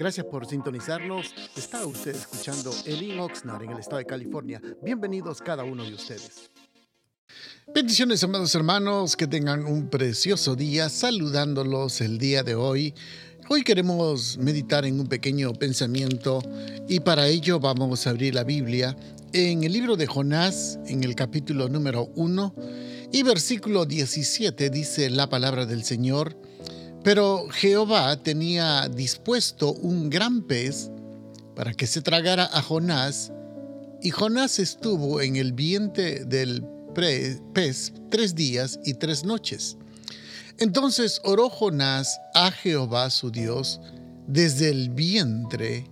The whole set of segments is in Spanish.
Gracias por sintonizarnos. Está usted escuchando Elin Oxnard en el estado de California. Bienvenidos cada uno de ustedes. Bendiciones, amados hermanos, que tengan un precioso día saludándolos el día de hoy. Hoy queremos meditar en un pequeño pensamiento y para ello vamos a abrir la Biblia en el libro de Jonás, en el capítulo número 1 y versículo 17 dice la palabra del Señor. Pero Jehová tenía dispuesto un gran pez para que se tragara a Jonás, y Jonás estuvo en el vientre del pez tres días y tres noches. Entonces oró Jonás a Jehová su Dios desde el vientre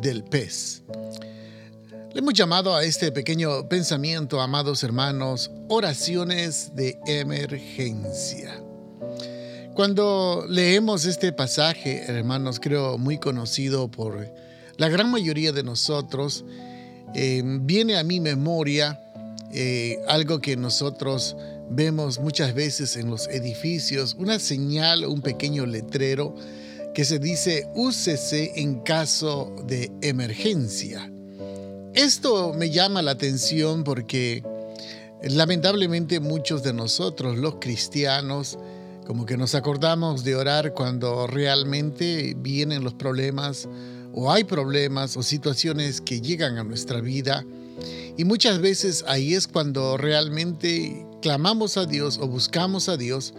del pez. Le hemos llamado a este pequeño pensamiento, amados hermanos, oraciones de emergencia. Cuando leemos este pasaje, hermanos, creo muy conocido por la gran mayoría de nosotros, eh, viene a mi memoria eh, algo que nosotros vemos muchas veces en los edificios, una señal, un pequeño letrero que se dice úsese en caso de emergencia. Esto me llama la atención porque lamentablemente muchos de nosotros, los cristianos, como que nos acordamos de orar cuando realmente vienen los problemas o hay problemas o situaciones que llegan a nuestra vida. Y muchas veces ahí es cuando realmente clamamos a Dios o buscamos a Dios,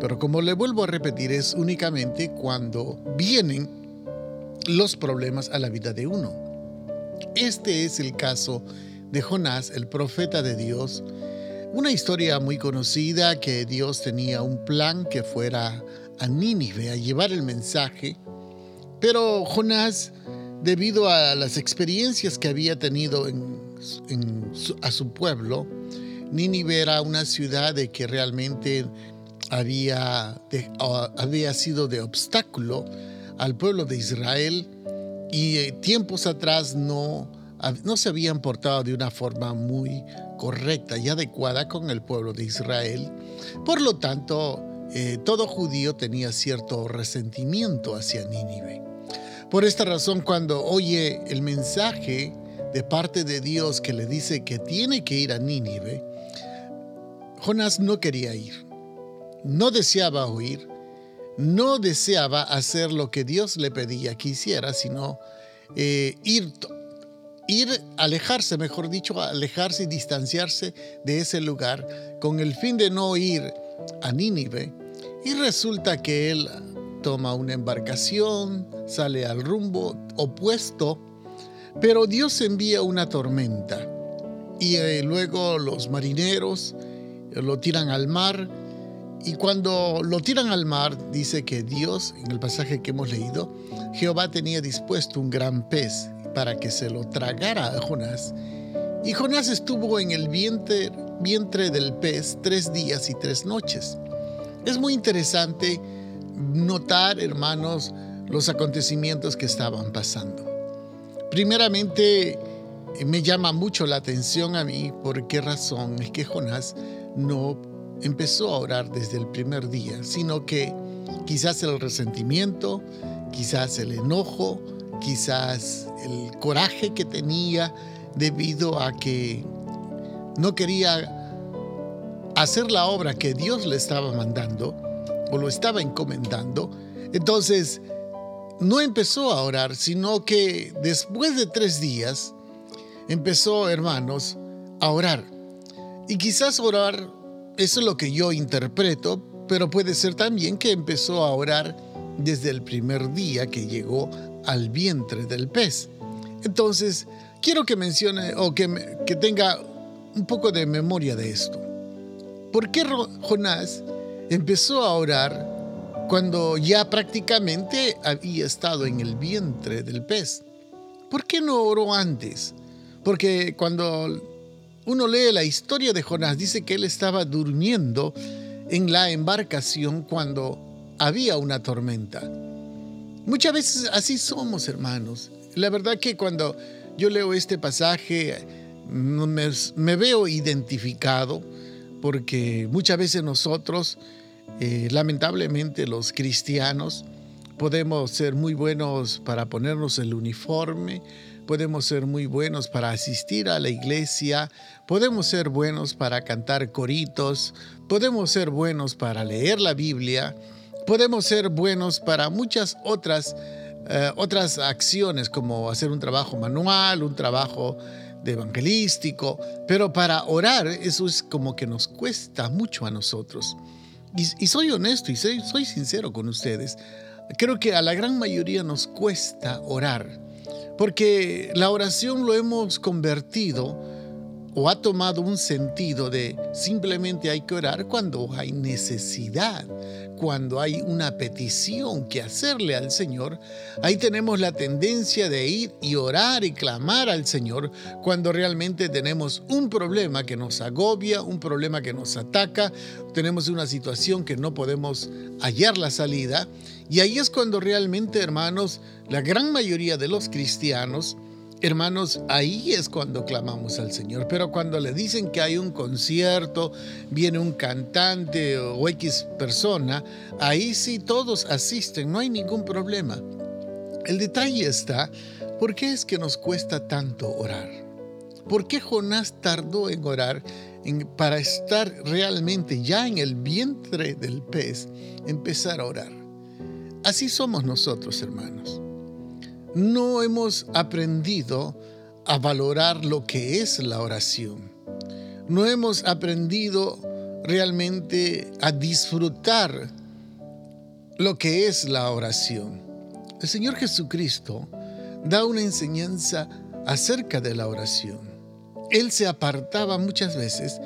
pero como le vuelvo a repetir, es únicamente cuando vienen los problemas a la vida de uno. Este es el caso de Jonás, el profeta de Dios, una historia muy conocida que Dios tenía un plan que fuera a Nínive a llevar el mensaje, pero Jonás, debido a las experiencias que había tenido a su pueblo, Nínive era una ciudad de que realmente había, había sido de obstáculo al pueblo de Israel y eh, tiempos atrás no, no se habían portado de una forma muy correcta y adecuada con el pueblo de Israel. Por lo tanto, eh, todo judío tenía cierto resentimiento hacia Nínive. Por esta razón, cuando oye el mensaje de parte de Dios que le dice que tiene que ir a Nínive, Jonás no quería ir, no deseaba oír, no deseaba hacer lo que Dios le pedía que hiciera, sino eh, ir ir, alejarse, mejor dicho, alejarse y distanciarse de ese lugar con el fin de no ir a Nínive. Y resulta que él toma una embarcación, sale al rumbo opuesto, pero Dios envía una tormenta y eh, luego los marineros lo tiran al mar y cuando lo tiran al mar dice que Dios, en el pasaje que hemos leído, Jehová tenía dispuesto un gran pez para que se lo tragara a Jonás. Y Jonás estuvo en el vientre, vientre del pez tres días y tres noches. Es muy interesante notar, hermanos, los acontecimientos que estaban pasando. Primeramente, me llama mucho la atención a mí por qué razón es que Jonás no empezó a orar desde el primer día, sino que quizás el resentimiento, quizás el enojo, quizás el coraje que tenía debido a que no quería hacer la obra que Dios le estaba mandando o lo estaba encomendando. Entonces, no empezó a orar, sino que después de tres días empezó, hermanos, a orar. Y quizás orar, eso es lo que yo interpreto, pero puede ser también que empezó a orar desde el primer día que llegó al vientre del pez. Entonces, quiero que mencione o que, que tenga un poco de memoria de esto. ¿Por qué Jonás empezó a orar cuando ya prácticamente había estado en el vientre del pez? ¿Por qué no oró antes? Porque cuando uno lee la historia de Jonás, dice que él estaba durmiendo en la embarcación cuando había una tormenta. Muchas veces así somos, hermanos. La verdad que cuando yo leo este pasaje me, veo identificado porque muchas veces nosotros, eh, lamentablemente los cristianos, podemos ser muy buenos para ponernos el uniforme, podemos ser muy buenos para asistir a la iglesia, podemos ser buenos para cantar coritos, podemos ser buenos para leer la Biblia, podemos ser buenos para muchas otras, eh, otras acciones como hacer un trabajo manual, un trabajo de evangelístico, pero para orar eso es como que nos cuesta mucho a nosotros. Y, soy honesto y soy, soy sincero con ustedes. Creo que a la gran mayoría nos cuesta orar, porque la oración lo hemos convertido o ha tomado un sentido de simplemente hay que orar cuando hay necesidad, cuando hay una petición que hacerle al Señor. Ahí tenemos la tendencia de ir y orar y clamar al Señor cuando realmente tenemos un problema que nos agobia, un problema que nos ataca, tenemos una situación que no podemos hallar la salida. Y ahí es cuando realmente, hermanos, la gran mayoría de los cristianos, Hermanos, ahí es cuando clamamos al Señor, pero cuando le dicen que hay un concierto, viene un cantante o X persona, ahí sí todos asisten, no hay ningún problema. El detalle está, ¿por qué es que nos cuesta tanto orar? ¿Por qué Jonás tardó en orar para estar realmente ya en el vientre del pez, empezar a orar? Así somos nosotros, hermanos no hemos aprendido a valorar lo que es la oración. No hemos aprendido realmente a disfrutar lo que es la oración. El Señor Jesucristo da una enseñanza acerca de la oración. Él se apartaba muchas veces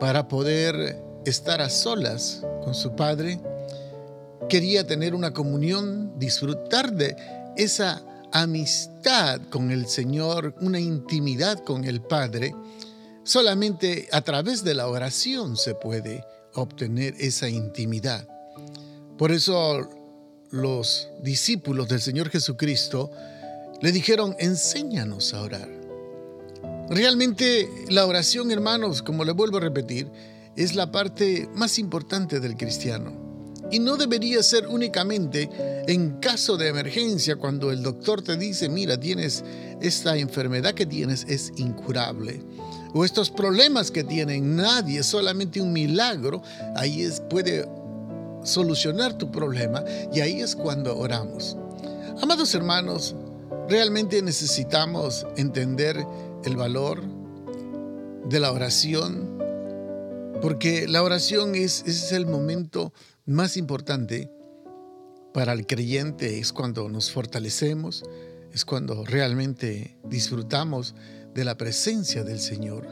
para poder estar a solas con su Padre. Quería tener una comunión, disfrutar de esa amistad con el Señor, una intimidad con el Padre, solamente a través de la oración se puede obtener esa intimidad. Por eso los discípulos del Señor Jesucristo le dijeron, enséñanos a orar. Realmente la oración, hermanos, como le vuelvo a repetir, es la parte más importante del cristiano. Y no debería ser únicamente en caso de emergencia cuando el doctor te dice, mira, tienes esta enfermedad que tienes es incurable. O estos problemas que tienen nadie, solamente un milagro, ahí es, puede solucionar tu problema y ahí es cuando oramos. Amados hermanos, realmente necesitamos entender el valor de la oración, porque la oración es, es el momento más importante para el creyente es cuando nos fortalecemos, es cuando realmente disfrutamos de la presencia del Señor.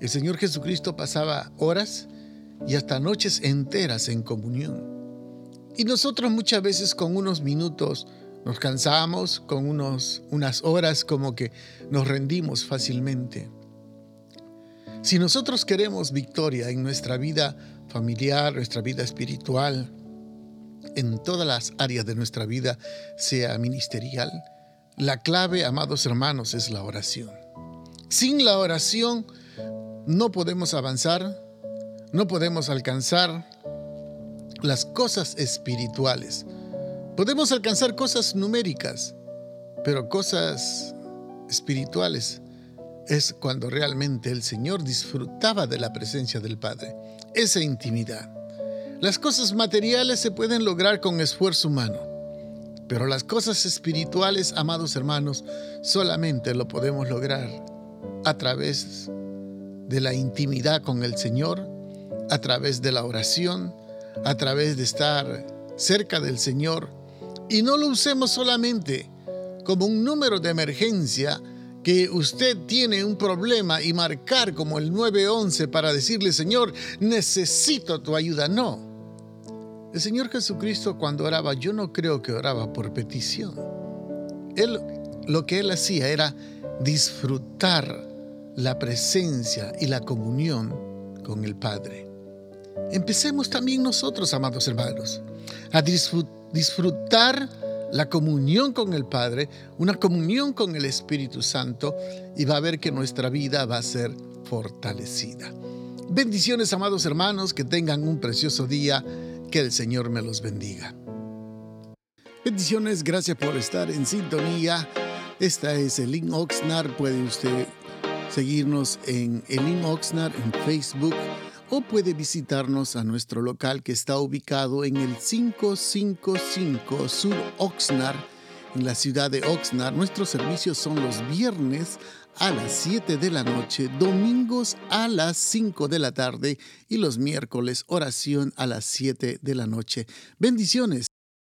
El Señor Jesucristo pasaba horas y hasta noches enteras en comunión. Y nosotros muchas veces con unos minutos nos cansamos, con unos, unas horas como que nos rendimos fácilmente. Si nosotros queremos victoria en nuestra vida familiar, nuestra vida espiritual, en todas las áreas de nuestra vida, sea ministerial, la clave, amados hermanos, es la oración. Sin la oración no podemos avanzar, no podemos alcanzar las cosas espirituales. Podemos alcanzar cosas numéricas, pero cosas espirituales es cuando realmente el Señor disfrutaba de la presencia del Padre, esa intimidad. Las cosas materiales se pueden lograr con esfuerzo humano, pero las cosas espirituales, amados hermanos, solamente lo podemos lograr a través de la intimidad con el Señor, a través de la oración, a través de estar cerca del Señor. Y no lo usemos solamente como un número de emergencia, que usted tiene un problema y marcar como el 911 para decirle, Señor, necesito tu ayuda. No. El Señor Jesucristo cuando oraba, yo no creo que oraba por petición. Él, lo que él hacía era disfrutar la presencia y la comunión con el Padre. Empecemos también nosotros, amados hermanos, a disfrutar la comunión con el Padre, una comunión con el Espíritu Santo y va a ver que nuestra vida va a ser fortalecida. Bendiciones, amados hermanos, que tengan un precioso día, que el Señor me los bendiga. Bendiciones, gracias por estar en sintonía. Esta es Elin Oxnard. Puede usted seguirnos en Elin Oxnard en Facebook o puede visitarnos a nuestro local que está ubicado en el 555 Sur Oxnard, en la ciudad de Oxnard. Nuestros servicios son los viernes a las 7 de la noche, domingos a las 5 de la tarde y los miércoles oración a las 7 de la noche. Bendiciones.